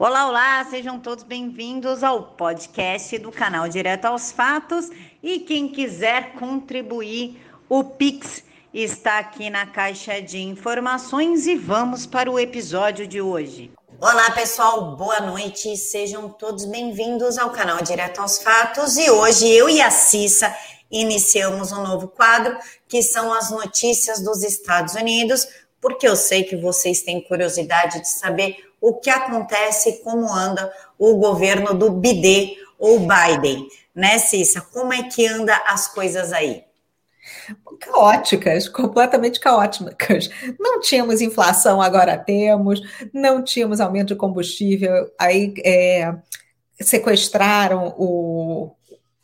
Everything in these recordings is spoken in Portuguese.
Olá, olá, sejam todos bem-vindos ao podcast do canal Direto aos Fatos. E quem quiser contribuir, o Pix está aqui na caixa de informações e vamos para o episódio de hoje. Olá, pessoal, boa noite. Sejam todos bem-vindos ao canal Direto aos Fatos. E hoje eu e a Cissa iniciamos um novo quadro que são as notícias dos Estados Unidos, porque eu sei que vocês têm curiosidade de saber o que acontece, como anda o governo do BD ou Biden, né, Cissa? Como é que anda as coisas aí? Caóticas, completamente caóticas. Não tínhamos inflação, agora temos, não tínhamos aumento de combustível, aí é, sequestraram o,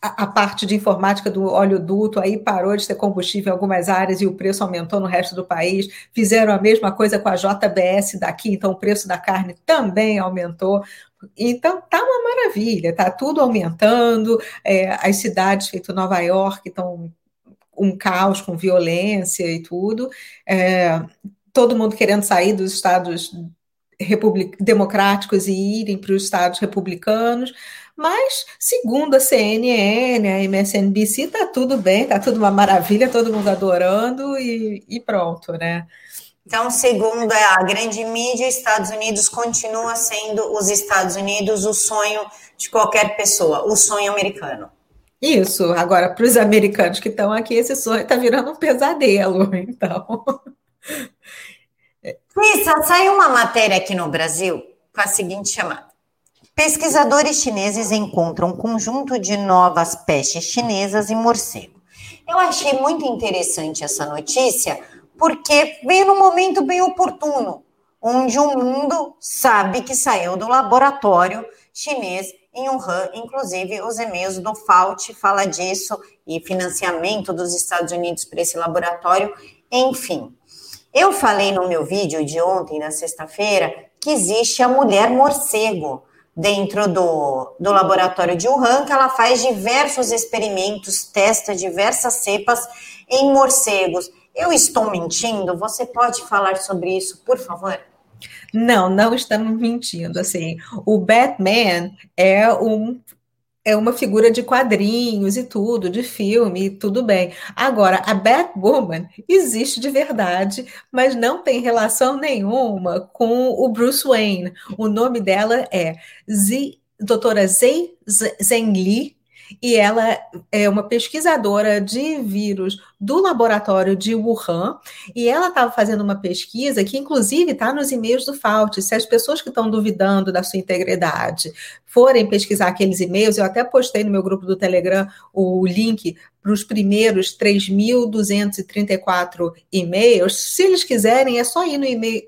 a, parte de informática do oleoduto, aí parou de ter combustível em algumas áreas e o preço aumentou no resto do país. Fizeram a mesma coisa com a JBS daqui, então o preço da carne também aumentou. Então tá uma maravilha, tá tudo aumentando. É, as cidades, feito Nova York, estão um caos com violência e tudo. É, todo mundo querendo sair dos estados democráticos e irem para os estados republicanos. Mas, segundo a CNN, a MSNBC, está tudo bem, está tudo uma maravilha, todo mundo adorando e, e pronto, né? Então, segundo a grande mídia, Estados Unidos continua sendo os Estados Unidos o sonho de qualquer pessoa, o sonho americano. Isso, agora para os americanos que estão aqui, esse sonho está virando um pesadelo, então. Lisa, saiu uma matéria aqui no Brasil com a seguinte chamada. Pesquisadores chineses encontram um conjunto de novas pestes chinesas em morcego. Eu achei muito interessante essa notícia porque veio num momento bem oportuno, onde o mundo sabe que saiu do laboratório chinês em Wuhan, inclusive os e-mails do FAUT fala disso e financiamento dos Estados Unidos para esse laboratório, enfim. Eu falei no meu vídeo de ontem, na sexta-feira, que existe a mulher morcego dentro do, do laboratório de Wuhan, que ela faz diversos experimentos, testa diversas cepas em morcegos. Eu estou mentindo? Você pode falar sobre isso, por favor? Não, não estamos mentindo. Assim, o Batman é um é uma figura de quadrinhos e tudo, de filme, tudo bem. Agora, a Batwoman existe de verdade, mas não tem relação nenhuma com o Bruce Wayne. O nome dela é Z, doutora Zhei Zhengli, e ela é uma pesquisadora de vírus do laboratório de Wuhan, e ela estava fazendo uma pesquisa que, inclusive, está nos e-mails do FAUT. Se as pessoas que estão duvidando da sua integridade forem pesquisar aqueles e-mails, eu até postei no meu grupo do Telegram o link para os primeiros 3.234 e-mails. Se eles quiserem, é só ir no e-mail,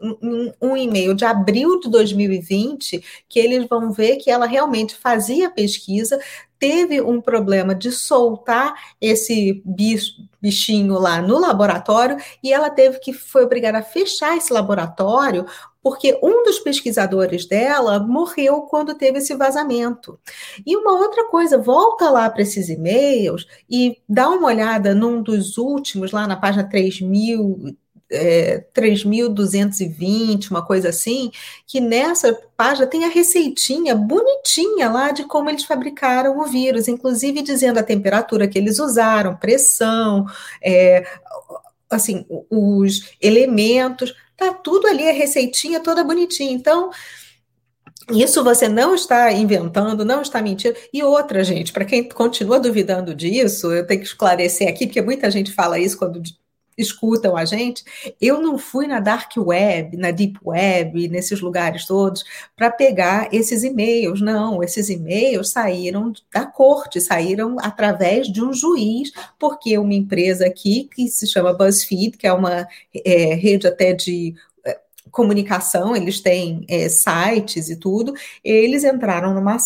um, e-mail de abril de 2020, que eles vão ver que ela realmente fazia pesquisa, teve um problema de soltar esse bicho, bichinho lá no laboratório e ela teve que foi obrigada a fechar esse laboratório porque um dos pesquisadores dela morreu quando teve esse vazamento. E uma outra coisa, volta lá para esses e-mails e dá uma olhada num dos últimos, lá na página 3000, é, 3.220, uma coisa assim, que nessa página tem a receitinha bonitinha lá de como eles fabricaram o vírus, inclusive dizendo a temperatura que eles usaram, pressão, é, assim, os elementos, tá tudo ali, a receitinha toda bonitinha. Então, isso você não está inventando, não está mentindo. E outra, gente, para quem continua duvidando disso, eu tenho que esclarecer aqui, porque muita gente fala isso quando escutam a gente, eu não fui na dark web, na deep web, nesses lugares todos, para pegar esses e-mails. Não, esses e-mails saíram da corte, saíram através de um juiz, porque uma empresa aqui que se chama BuzzFeed, que é uma é, rede até de comunicação, eles têm é, sites e tudo, eles entraram numa,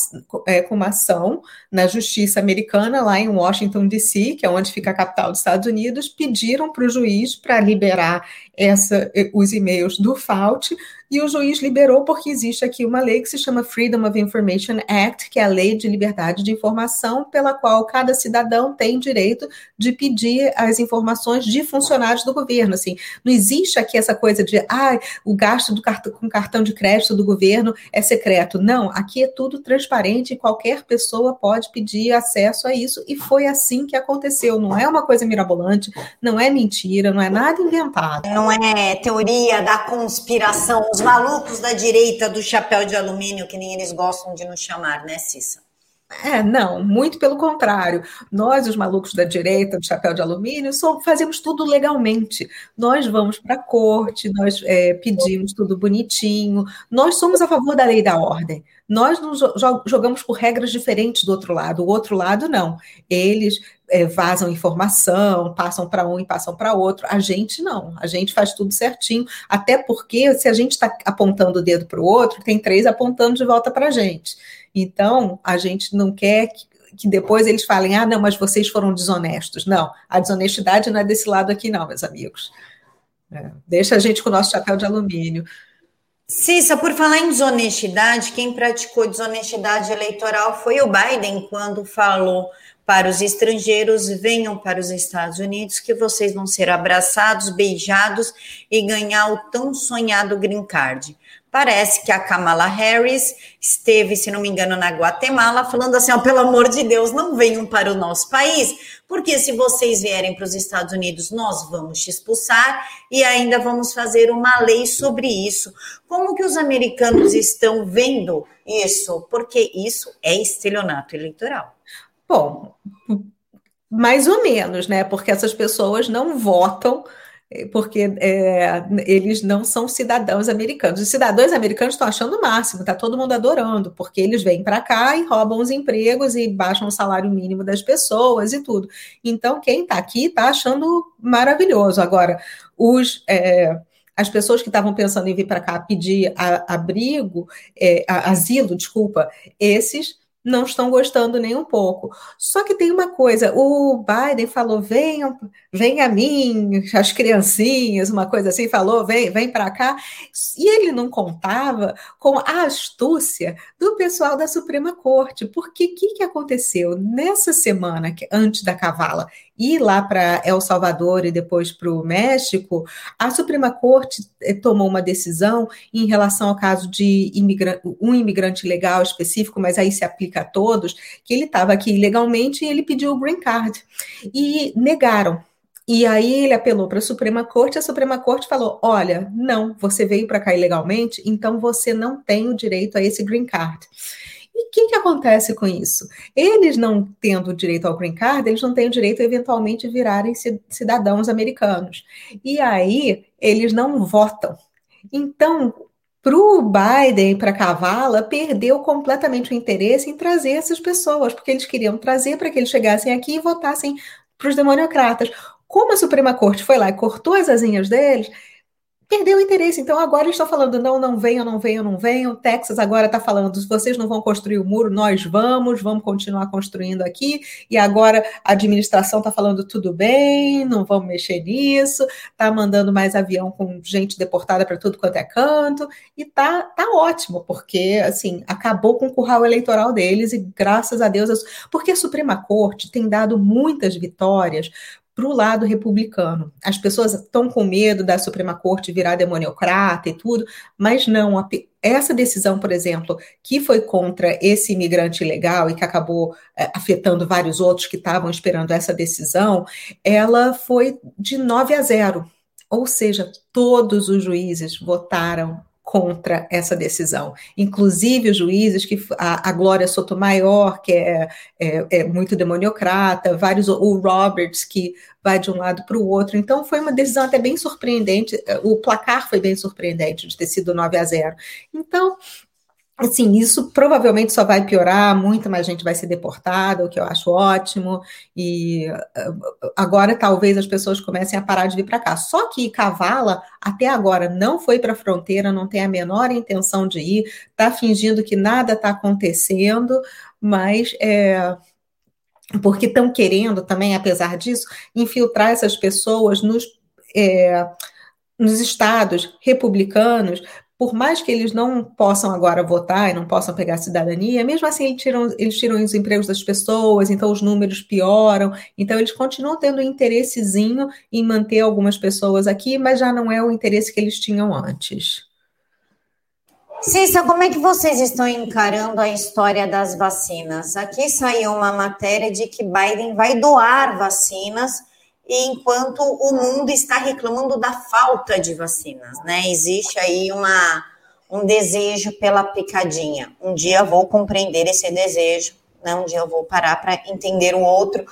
é, com uma ação na justiça americana, lá em Washington, D.C., que é onde fica a capital dos Estados Unidos, pediram para o juiz para liberar essa, os e-mails do FAUT, e o juiz liberou porque existe aqui uma lei que se chama Freedom of Information Act, que é a lei de liberdade de informação, pela qual cada cidadão tem direito de pedir as informações de funcionários do governo. Assim, não existe aqui essa coisa de ah, o gasto do cartão, com cartão de crédito do governo é secreto. Não, aqui é tudo transparente e qualquer pessoa pode pedir acesso a isso, e foi assim que aconteceu. Não é uma coisa mirabolante, não é mentira, não é nada inventado. Não é teoria da conspiração, os malucos da direita do chapéu de alumínio, que nem eles gostam de nos chamar, né, Cissa? É, não, muito pelo contrário. Nós, os malucos da direita, do chapéu de alumínio, só fazemos tudo legalmente. Nós vamos para a corte, nós é, pedimos tudo bonitinho. Nós somos a favor da lei da ordem. Nós não jogamos por regras diferentes do outro lado. O outro lado, não. Eles é, vazam informação, passam para um e passam para outro. A gente não. A gente faz tudo certinho. Até porque, se a gente está apontando o dedo para o outro, tem três apontando de volta para a gente. Então, a gente não quer que, que depois eles falem, ah, não, mas vocês foram desonestos. Não, a desonestidade não é desse lado aqui, não, meus amigos. É, deixa a gente com o nosso chapéu de alumínio. Cissa, por falar em desonestidade, quem praticou desonestidade eleitoral foi o Biden quando falou para os estrangeiros venham para os Estados Unidos que vocês vão ser abraçados, beijados e ganhar o tão sonhado green card. Parece que a Kamala Harris esteve, se não me engano, na Guatemala, falando assim: oh, pelo amor de Deus, não venham para o nosso país, porque se vocês vierem para os Estados Unidos, nós vamos te expulsar e ainda vamos fazer uma lei sobre isso. Como que os americanos estão vendo isso? Porque isso é estelionato eleitoral. Bom, mais ou menos, né? Porque essas pessoas não votam porque é, eles não são cidadãos americanos. Os cidadãos americanos estão achando o máximo, está todo mundo adorando, porque eles vêm para cá e roubam os empregos e baixam o salário mínimo das pessoas e tudo. Então, quem está aqui está achando maravilhoso. Agora, os. É, as pessoas que estavam pensando em vir para cá pedir a, abrigo, é, a, asilo, desculpa, esses não estão gostando nem um pouco. Só que tem uma coisa, o Biden falou, venham, vem a mim, as criancinhas, uma coisa assim, falou, vem, vem para cá. E ele não contava com a astúcia do pessoal da Suprema Corte, porque o que, que aconteceu? Nessa semana, antes da cavala, ir lá para El Salvador e depois para o México, a Suprema Corte eh, tomou uma decisão em relação ao caso de um imigrante legal específico, mas aí se aplica a todos, que ele estava aqui ilegalmente e ele pediu o green card. E negaram. E aí ele apelou para a Suprema Corte, a Suprema Corte falou: olha, não, você veio para cá ilegalmente, então você não tem o direito a esse green card. E o que, que acontece com isso? Eles não tendo direito ao green card, eles não têm o direito a eventualmente virarem cidadãos americanos. E aí eles não votam. Então, para o Biden, para Cavala, perdeu completamente o interesse em trazer essas pessoas, porque eles queriam trazer para que eles chegassem aqui e votassem para os democratas. Como a Suprema Corte foi lá e cortou as asinhas deles, perdeu o interesse. Então agora eles estão falando: não, não venham, não venham, não venham. Texas agora está falando: vocês não vão construir o muro, nós vamos, vamos continuar construindo aqui. E agora a administração está falando: tudo bem, não vamos mexer nisso, está mandando mais avião com gente deportada para tudo quanto é canto. E tá, tá ótimo, porque assim acabou com o curral eleitoral deles e graças a Deus, porque a Suprema Corte tem dado muitas vitórias para o lado republicano. As pessoas estão com medo da Suprema Corte virar demoniocrata e tudo, mas não. A, essa decisão, por exemplo, que foi contra esse imigrante ilegal e que acabou é, afetando vários outros que estavam esperando essa decisão, ela foi de 9 a 0. Ou seja, todos os juízes votaram contra essa decisão. Inclusive os juízes, que a, a Glória Sotomayor, que é, é, é, muito demoniocrata, vários, o Roberts, que vai de um lado para o outro. Então foi uma decisão até bem surpreendente, o placar foi bem surpreendente de ter sido 9 a 0. Então, assim, isso provavelmente só vai piorar, muita mais gente vai ser deportada, o que eu acho ótimo, e ah, agora talvez as pessoas comecem a parar de vir para cá. Só que Cavala, até agora, não foi para a fronteira, não tem a menor intenção de ir, está fingindo que nada está acontecendo, mas é, porque estão querendo também, apesar disso, infiltrar essas pessoas nos. É, nos estados republicanos por mais que eles não possam agora votar e não possam pegar cidadania, mesmo assim eles tiram, eles tiram os empregos das pessoas, então os números pioram, então eles continuam tendo um interessezinho em manter algumas pessoas aqui, mas já não é o interesse que eles tinham antes. Cissa, como é que vocês estão encarando a história das vacinas? Aqui saiu uma matéria de que Biden vai doar vacinas enquanto o mundo está reclamando da falta de vacinas, né? Existe aí uma, um desejo pela picadinha. Um dia vou compreender esse desejo, né? um dia eu vou parar para entender o outro.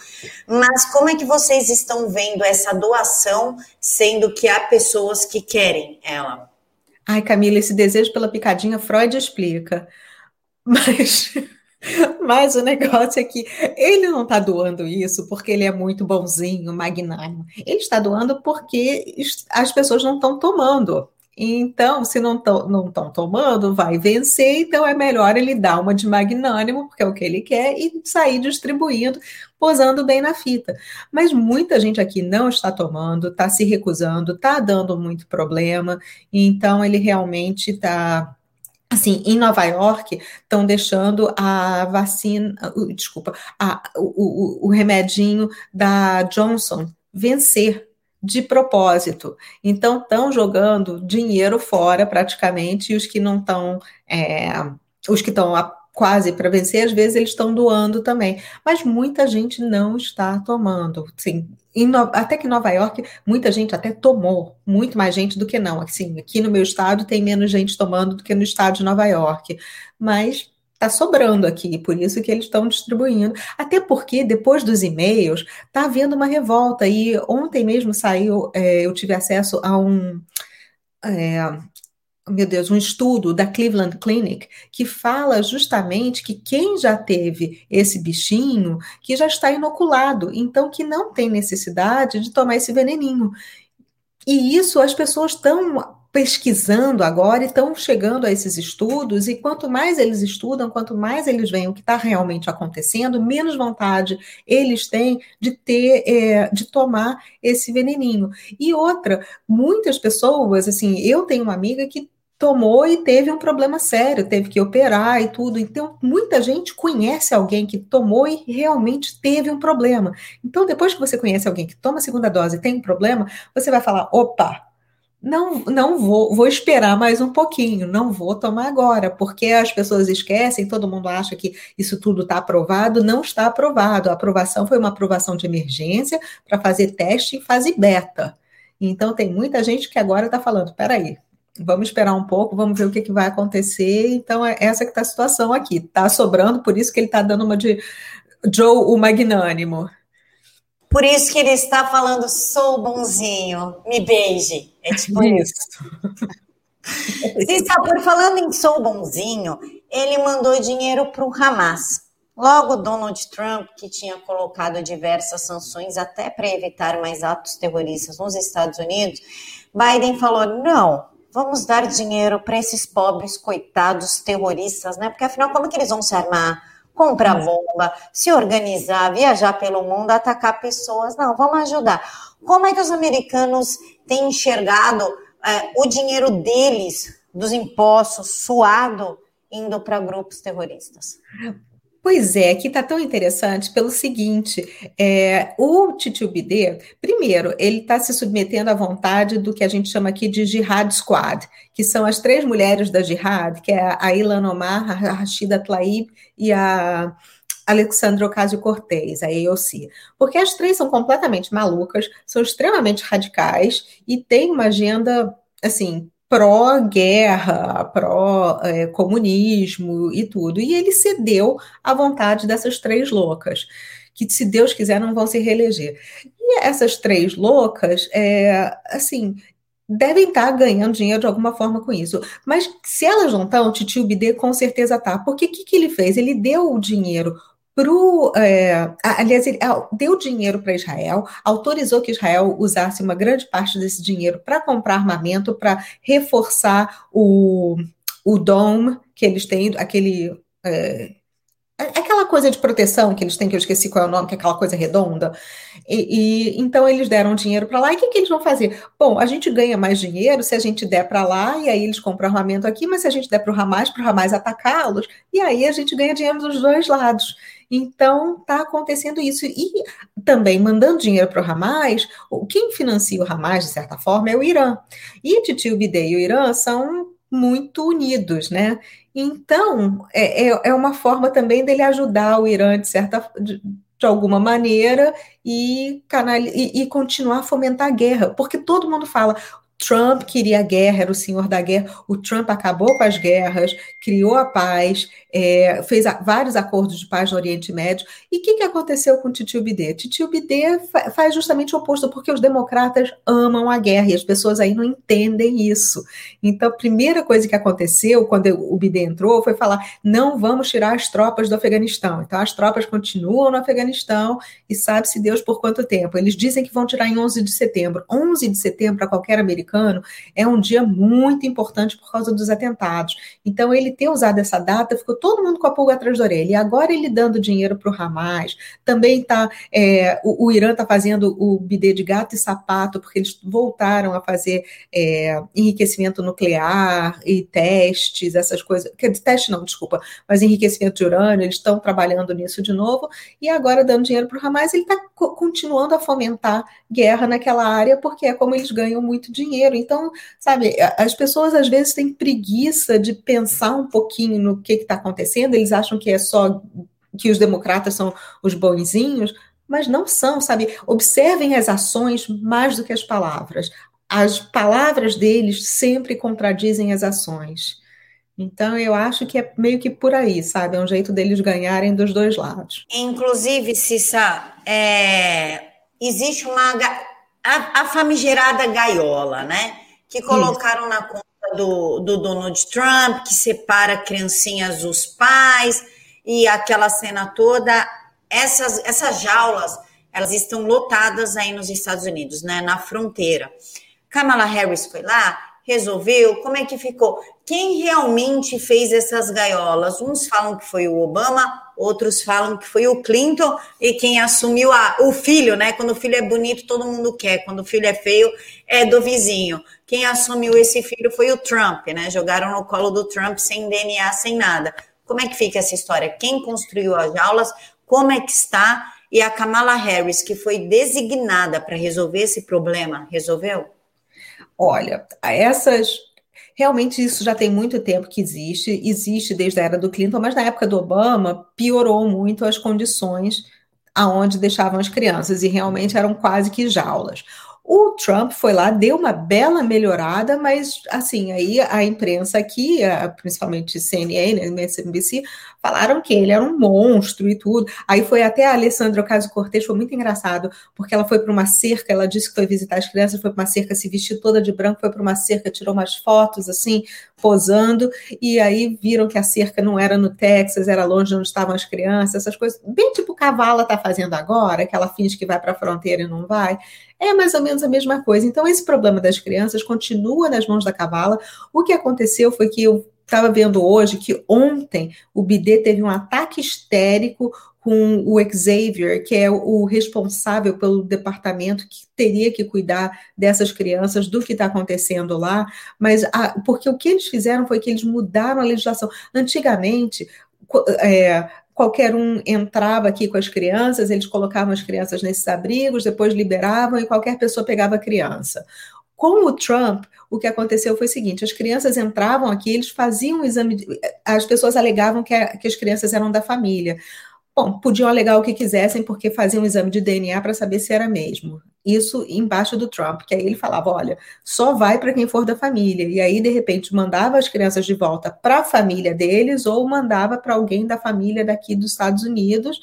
Mas como é que vocês estão vendo essa doação, sendo que há pessoas que querem ela? Ai, Camila, esse desejo pela picadinha, Freud explica. Mas mas o negócio é que ele não está doando isso porque ele é muito bonzinho, magnânimo. Ele está doando porque as pessoas não estão tomando. Então, se não estão tomando, vai vencer. Então, é melhor ele dar uma de magnânimo, porque é o que ele quer, e sair distribuindo, posando bem na fita. Mas muita gente aqui não está tomando, está se recusando, está dando muito problema. Então, ele realmente está assim, em Nova York, estão deixando a vacina, desculpa, a, o, o, o remedinho da Johnson vencer de propósito. Então, estão jogando dinheiro fora praticamente, e os que não estão, é, os que estão quase para vencer, às vezes eles estão doando também. Mas muita gente não está tomando. Sim, no, até que em Nova York, muita gente até tomou, muito mais gente do que não. Assim, aqui no meu estado tem menos gente tomando do que no estado de Nova York. Mas está sobrando aqui, por isso que eles estão distribuindo. Até porque, depois dos e-mails, está havendo uma revolta. E ontem mesmo saiu, é, eu tive acesso a um. É, meu Deus, um estudo da Cleveland Clinic que fala justamente que quem já teve esse bichinho, que já está inoculado, então que não tem necessidade de tomar esse veneninho. E isso as pessoas estão pesquisando agora e estão chegando a esses estudos, e quanto mais eles estudam, quanto mais eles veem o que está realmente acontecendo, menos vontade eles têm de ter, é, de tomar esse veneninho. E outra, muitas pessoas, assim, eu tenho uma amiga que tomou e teve um problema sério, teve que operar e tudo. Então, muita gente conhece alguém que tomou e realmente teve um problema. Então, depois que você conhece alguém que toma a segunda dose e tem um problema, você vai falar: opa, não, não vou, vou esperar mais um pouquinho, não vou tomar agora, porque as pessoas esquecem, todo mundo acha que isso tudo está aprovado, não está aprovado. A aprovação foi uma aprovação de emergência para fazer teste em fase beta. Então tem muita gente que agora está falando, peraí, vamos esperar um pouco, vamos ver o que, que vai acontecer. Então, é essa que está a situação aqui. Está sobrando, por isso que ele está dando uma de Joe o magnânimo. Por isso que ele está falando, sou bonzinho, me beije. É tipo isso. Cissa, por falando em sou bonzinho, ele mandou dinheiro para o Hamas. Logo, Donald Trump, que tinha colocado diversas sanções até para evitar mais atos terroristas nos Estados Unidos, Biden falou: não, vamos dar dinheiro para esses pobres coitados terroristas, né? Porque afinal, como que eles vão se armar? Comprar bomba, se organizar, viajar pelo mundo, atacar pessoas. Não, vamos ajudar. Como é que os americanos têm enxergado é, o dinheiro deles, dos impostos, suado, indo para grupos terroristas? Pois é, aqui está tão interessante pelo seguinte: é, o Titubidê, primeiro, ele está se submetendo à vontade do que a gente chama aqui de Jihad Squad, que são as três mulheres da Jihad, que é a Ilan Omar, a Rashida Tlaib e a Alexandra Ocasio-Cortez, a AOC. Porque as três são completamente malucas, são extremamente radicais e têm uma agenda, assim, pró-guerra, pró-comunismo e tudo. E ele cedeu à vontade dessas três loucas, que, se Deus quiser, não vão se reeleger. E essas três loucas, é, assim, devem estar ganhando dinheiro de alguma forma com isso. Mas se elas não estão, o Titio Bidê com certeza tá. Porque o que, que ele fez? Ele deu o dinheiro pro, é, aliás, ele deu dinheiro para Israel, autorizou que Israel usasse uma grande parte desse dinheiro para comprar armamento, para reforçar o, o dome que eles têm, aquele. É, aquela coisa de proteção que eles têm, que eu esqueci qual é o nome, que é aquela coisa redonda. E, e então eles deram dinheiro para lá. E o que, que, eles vão fazer? Bom, a gente ganha mais dinheiro se a gente der para lá, e aí eles compram armamento aqui, mas se a gente der para o Hamas, para o Hamas atacá-los, e aí a gente ganha dinheiro dos dois lados. Então, está acontecendo isso. E também mandando dinheiro para o Hamas, quem financia o Hamas, de certa forma, é o Irã. E Titio Bidê e o Irã são muito unidos, né? Então, é, é, é uma forma também dele ajudar o Irã, de certa de, de alguma maneira, e, canal, e, e continuar a fomentar a guerra. Porque todo mundo fala, Trump queria a guerra, era o senhor da guerra. O Trump acabou com as guerras, criou a paz, é, fez a, vários acordos de paz no Oriente Médio. E o que, que aconteceu com Titio Bidê? Titio Bidê fa faz justamente o oposto, porque os democratas amam a guerra e as pessoas aí não entendem isso. Então, a primeira coisa que aconteceu quando o Bidê entrou foi falar: não vamos tirar as tropas do Afeganistão. Então, as tropas continuam no Afeganistão e sabe-se Deus por quanto tempo. Eles dizem que vão tirar em 11 de setembro. 11 de setembro, para qualquer americano, americano, é um dia muito importante por causa dos atentados. Então, ele ter usado essa data, ficou todo mundo com a pulga atrás da orelha. E agora ele dando dinheiro para o Hamas, também está. É, o, o, Irã está fazendo o bidê de gato e sapato, porque eles voltaram a fazer é, enriquecimento nuclear e testes, essas coisas. Teste não, desculpa, mas enriquecimento de urânio, eles estão trabalhando nisso de novo. E agora, dando dinheiro para o Hamas, ele está continuando a fomentar guerra naquela área, porque é como eles ganham muito dinheiro Então, sabe, as pessoas às vezes têm preguiça de pensar um pouquinho no que está acontecendo, eles acham que é só que os democratas são os bonzinhos, mas não são, sabe? Observem as ações mais do que as palavras. As palavras deles sempre contradizem as ações. Então, eu acho que é meio que por aí, sabe? É um jeito deles ganharem dos dois lados. Inclusive, Cissa, é... existe uma a, a famigerada gaiola, né? Que colocaram Isso. na conta do, do Donald Trump, que separa criancinhas dos pais, e aquela cena toda. Essas, essas jaulas, elas estão lotadas aí nos Estados Unidos, né? Na fronteira. Kamala Harris foi lá, resolveu, como é que ficou? Quem realmente fez essas gaiolas? Uns falam que foi o Obama, outros falam que foi o Clinton e quem assumiu a, o filho, né? Quando o filho é bonito, todo mundo quer, quando o filho é feio, é do vizinho. Quem assumiu esse filho foi o Trump, né? Jogaram no colo do Trump sem DNA, sem nada. Como é que fica essa história? Quem construiu as jaulas? Como é que está? E a Kamala Harris, que foi designada para resolver esse problema, resolveu? Olha, essas Realmente isso já tem muito tempo que existe, existe desde a era do Clinton, mas na época do Obama piorou muito as condições aonde deixavam as crianças e realmente eram quase que jaulas. O Trump foi lá, deu uma bela melhorada, mas assim, aí a imprensa aqui, principalmente CNN, MSNBC, falaram que ele era um monstro e tudo. Aí foi até a Alessandra Ocasio-Cortez, foi muito engraçado, porque ela foi para uma cerca, ela disse que foi visitar as crianças, foi para uma cerca, se vestiu toda de branco, foi para uma cerca, tirou umas fotos assim, posando, e aí viram que a cerca não era no Texas, era longe de onde estavam as crianças, essas coisas, bem tipo o Cavala está fazendo agora, que ela finge que vai para a fronteira e não vai. É mais ou menos a mesma coisa. Então, esse problema das crianças continua nas mãos da Cavala. O que aconteceu foi que eu estava vendo hoje que ontem o BD teve um ataque histérico com o Xavier, que é o responsável pelo departamento que teria que cuidar dessas crianças, do que está acontecendo lá, mas a, porque o que eles fizeram foi que eles mudaram a legislação. Antigamente, é, qualquer um entrava aqui com as crianças, eles colocavam as crianças nesses abrigos, depois liberavam e qualquer pessoa pegava a criança. Com o Trump, o que aconteceu foi o seguinte: as crianças entravam aqui, eles faziam o exame, de, as pessoas alegavam que, a, que as crianças eram da família. Bom, podiam alegar o que quisessem, porque faziam um exame de DNA para saber se era mesmo. Isso embaixo do Trump, que aí ele falava: olha, só vai para quem for da família. E aí, de repente, mandava as crianças de volta para a família deles ou mandava para alguém da família daqui dos Estados Unidos.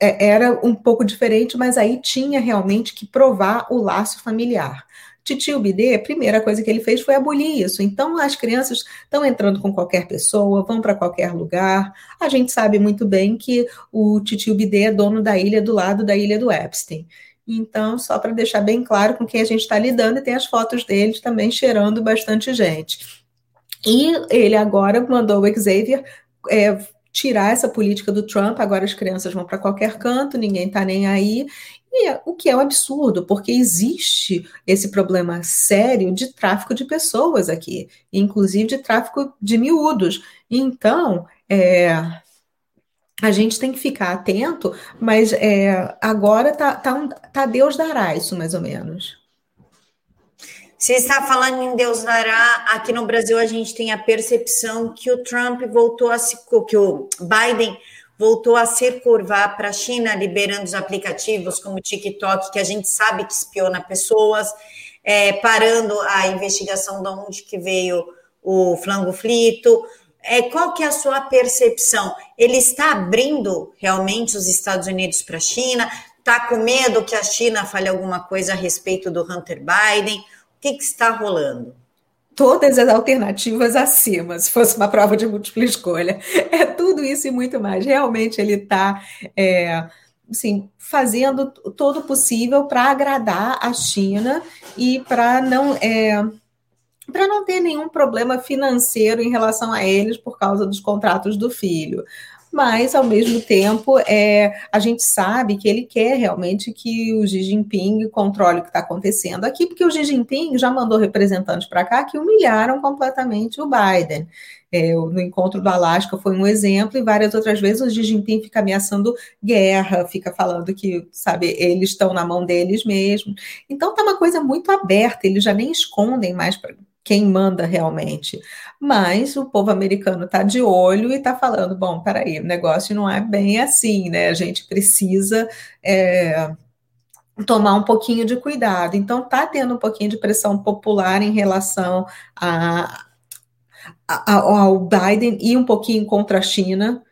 É, era um pouco diferente, mas aí tinha realmente que provar o laço familiar. Titio Bidê, a primeira coisa que ele fez foi abolir isso. Então, as crianças estão entrando com qualquer pessoa, vão para qualquer lugar. A gente sabe muito bem que o Titio Bidê é dono da ilha do lado da ilha do Epstein. Então, só para deixar bem claro com quem a gente está lidando, e tem as fotos deles também cheirando bastante gente. E ele agora mandou o Xavier é, tirar essa política do Trump, agora as crianças vão para qualquer canto, ninguém está nem aí. E é, o que é um absurdo, porque existe esse problema sério de tráfico de pessoas aqui, inclusive de tráfico de miúdos. Então, é, a gente tem que ficar atento, mas é, agora tá, tá, um, tá Deus dará isso, mais ou menos. Você está falando em Deus dará, aqui no Brasil a gente tem a percepção que o Trump voltou a se, que o Biden voltou a se curvar para a China, liberando os aplicativos como o TikTok, que a gente sabe que espiona pessoas, é, parando a investigação de onde que veio o flango frito. É, qual que é a sua percepção? Ele está abrindo realmente os Estados Unidos para a China? Está com medo que a China fale alguma coisa a respeito do Hunter Biden? que, que está rolando? Todas as alternativas acima, se fosse uma prova de múltipla escolha. É tudo isso e muito mais. Realmente ele está é, assim, fazendo todo o possível para agradar a China e para não. É, para não ter nenhum problema financeiro em relação a eles por causa dos contratos do filho mas ao mesmo tempo é, a gente sabe que ele quer realmente que o Xi Jinping controle o que está acontecendo aqui, porque o Xi Jinping já mandou representantes para cá que humilharam completamente o Biden. É, no encontro do Alasca foi um exemplo, e várias outras vezes o Xi Jinping fica ameaçando guerra, fica falando que, sabe, eles estão na mão deles mesmos. Então tá uma coisa muito aberta, eles já nem escondem mais quem manda realmente. Mas o povo americano está de olho e está falando: bom, peraí, o negócio não é bem assim, né? A gente precisa. É, tomar um pouquinho de cuidado. Então, está tendo um pouquinho de pressão popular em relação a, a, ao Biden e um pouquinho contra a China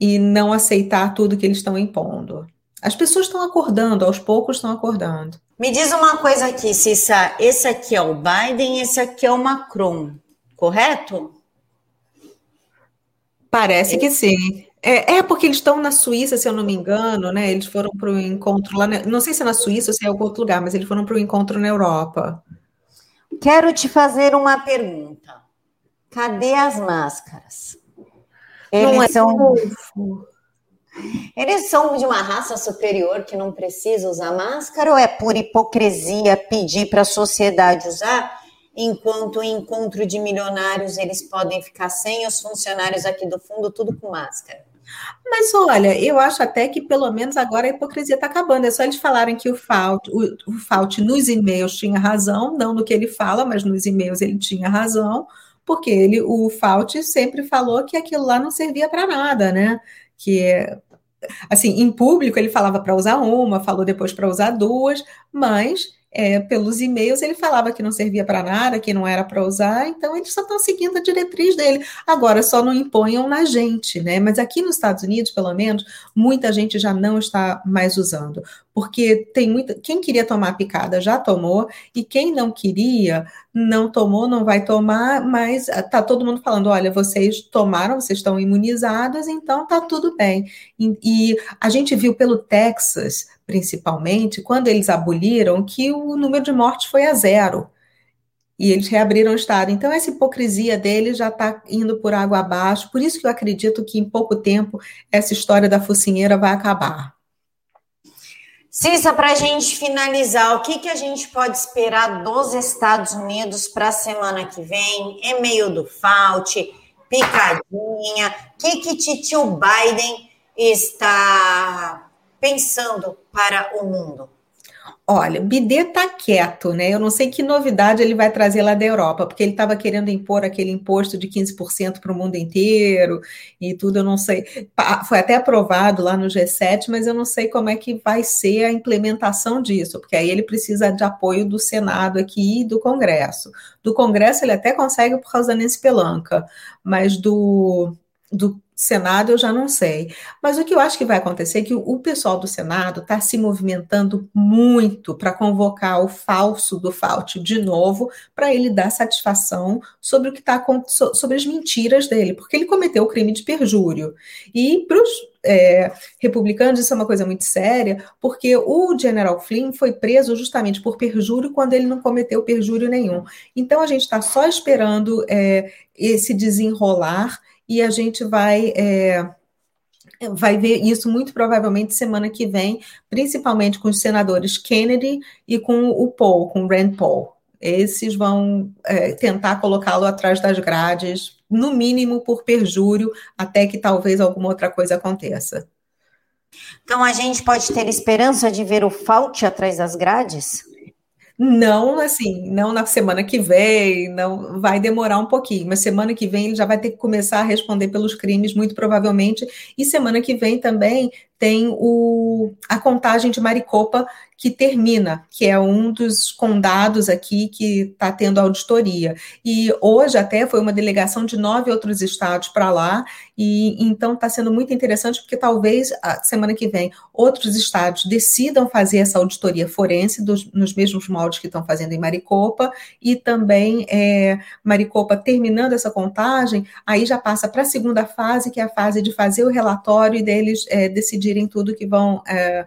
e não aceitar tudo que eles estão impondo. As pessoas estão acordando, aos poucos estão acordando. Me diz uma coisa aqui, Cissa. Esse aqui é o Biden, esse aqui é o Macron, correto? Parece que sim. É, é, porque eles estão na Suíça, se eu não me engano, né? Eles foram para o encontro lá, não sei se é na Suíça ou se é em algum outro lugar, mas eles foram para o encontro na Europa. Quero te fazer uma pergunta. Cadê as máscaras? Eles não é são. Eles são de uma raça superior que não precisa usar máscara ou é por hipocrisia pedir para a sociedade usar, enquanto em encontro de milionários eles podem ficar sem os funcionários aqui do fundo tudo com máscara? Mas olha, eu acho até que pelo menos agora a hipocrisia está acabando. É só eles falarem que o Fauci, o, o nos e-mails tinha razão, não no que ele fala, mas nos e-mails ele tinha razão, porque ele, o Fauci sempre falou que aquilo lá não servia para nada, né? Que é assim, em público ele falava para usar uma, falou depois para usar duas, mas é, pelos e-mails ele falava que não servia para nada, que não era para usar, então eles só estão seguindo a diretriz dele. Agora só não imponham na gente, né? Mas aqui nos Estados Unidos, pelo menos, muita gente já não está mais usando, porque tem muita. Quem queria tomar picada já tomou, e quem não queria não tomou, não vai tomar, mas tá todo mundo falando: olha, vocês tomaram, vocês estão imunizados, então tá tudo bem. E, e a gente viu pelo Texas principalmente, quando eles aboliram, que o número de mortes foi a zero. E eles reabriram o Estado. Então, essa hipocrisia deles já está indo por água abaixo. Por isso que eu acredito que em pouco tempo essa história da focinheira vai acabar. Cissa, para a gente finalizar, o que, que a gente pode esperar dos Estados Unidos para a semana que vem? Meio do Fault, picadinha. O que, que Titio Biden está pensando para o mundo? Olha, Bidê está quieto, né? Eu não sei que novidade ele vai trazer lá da Europa, porque ele estava querendo impor aquele imposto de 15% para o mundo inteiro e tudo, eu não sei. Foi até aprovado lá no G7, mas eu não sei como é que vai ser a implementação disso, porque aí ele precisa de apoio do Senado aqui e do Congresso. Do Congresso ele até consegue por causa da Nancy Pelanca, mas do, do Senado eu já não sei. Mas o que eu acho que vai acontecer é que o pessoal do Senado está se movimentando muito para convocar o falso do Fauci de novo, para ele dar satisfação sobre o que está sobre as mentiras dele, porque ele cometeu o crime de perjúrio. E para os é, republicanos isso é uma coisa muito séria, porque o General Flynn foi preso justamente por perjúrio quando ele não cometeu perjúrio nenhum. Então a gente está só esperando é, esse desenrolar e a gente vai é, vai ver isso muito provavelmente semana que vem, principalmente com os senadores Kennedy e com o Paul, com o Rand Paul. Esses vão é, tentar colocá-lo atrás das grades, no mínimo por perjúrio, até que talvez alguma outra coisa aconteça. Então a gente pode ter esperança de ver o Fauci atrás das grades? Não, assim, não na semana que vem, não vai demorar um pouquinho, mas semana que vem ele já vai ter que começar a responder pelos crimes, muito provavelmente, e semana que vem também tem o, a contagem de Maricopa que termina, que é um dos condados aqui que está tendo auditoria. E hoje até foi uma delegação de nove outros estados para lá, e então está sendo muito interessante, porque talvez a semana que vem outros estados decidam fazer essa auditoria forense dos, nos mesmos moldes que estão fazendo em Maricopa, e também é, Maricopa terminando essa contagem, aí já passa para a segunda fase, que é a fase de fazer o relatório e deles é, decidirem tudo que vão é,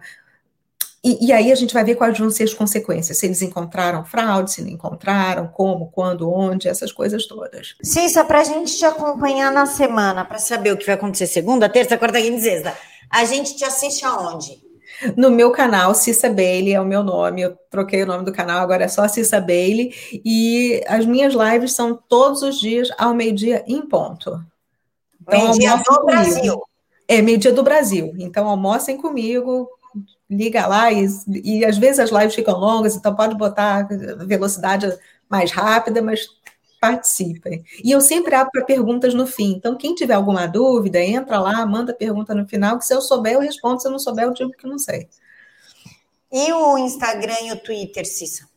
e, e, aí a gente vai ver quais vão ser as consequências, se eles encontraram fraude, se não encontraram, como, quando, onde, essas coisas todas. Cissa, para a gente te acompanhar na semana, para saber o que vai acontecer segunda, terça, quarta, quinta e sexta, a gente te assiste aonde? No meu canal, Cissa Bailey é o meu nome, eu troquei o nome do canal, agora é só Cissa Bailey, e as minhas lives são todos os dias ao meio-dia em ponto. Então, meio-dia do comigo. Brasil. É, meio-dia do Brasil. Então, almocem comigo, liga lá e, e às vezes as lives ficam longas, então pode botar velocidade mais rápida, mas participem. E eu sempre abro para perguntas no fim. Então, quem tiver alguma dúvida, entra lá, manda pergunta no final, que se eu souber, eu respondo. Se eu não souber, eu digo que não sei. E o Instagram e o Twitter, Cissa?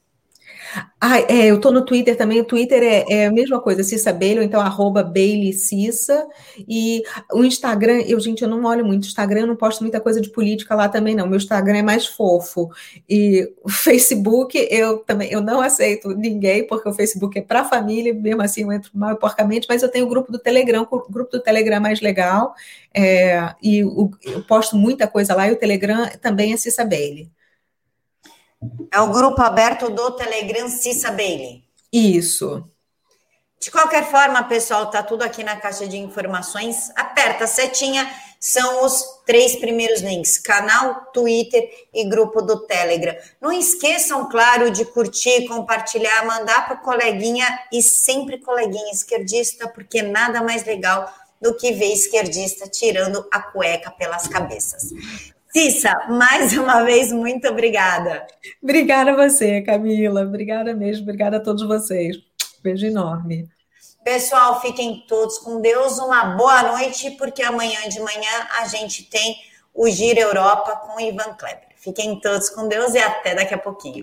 Ah, é, eu tô no Twitter também. O Twitter é, é a mesma coisa, Cissa Bailey, então arroba Bailey Cissa. E o Instagram, eu, gente, eu não olho muito. Instagram eu não posto muita coisa de política lá também, não. Meu Instagram é mais fofo. E o Facebook, eu também eu não aceito ninguém, porque o Facebook é para família, mesmo assim eu entro mal e porcamente, mas eu tenho o grupo do Telegram, o grupo do Telegram é mais legal. É, e o, eu posto muita coisa lá, e o Telegram também é Cissa Bailey. É o grupo aberto do Telegram Cissa Bailey. Isso. De qualquer forma, pessoal, tá tudo aqui na caixa de informações. Aperta a setinha, são os três primeiros links: canal, Twitter e grupo do Telegram. Não esqueçam, claro, de curtir, compartilhar, mandar para coleguinha e sempre coleguinha esquerdista, porque nada mais legal do que ver esquerdista tirando a cueca pelas cabeças. Cissa, mais uma vez, muito obrigada. Obrigada a você, Camila. Obrigada mesmo. Obrigada a todos vocês. Beijo enorme. Pessoal, fiquem todos com Deus. Uma boa noite, porque amanhã de manhã a gente tem o Giro Europa com Ivan Kleber. Fiquem todos com Deus e até daqui a pouquinho.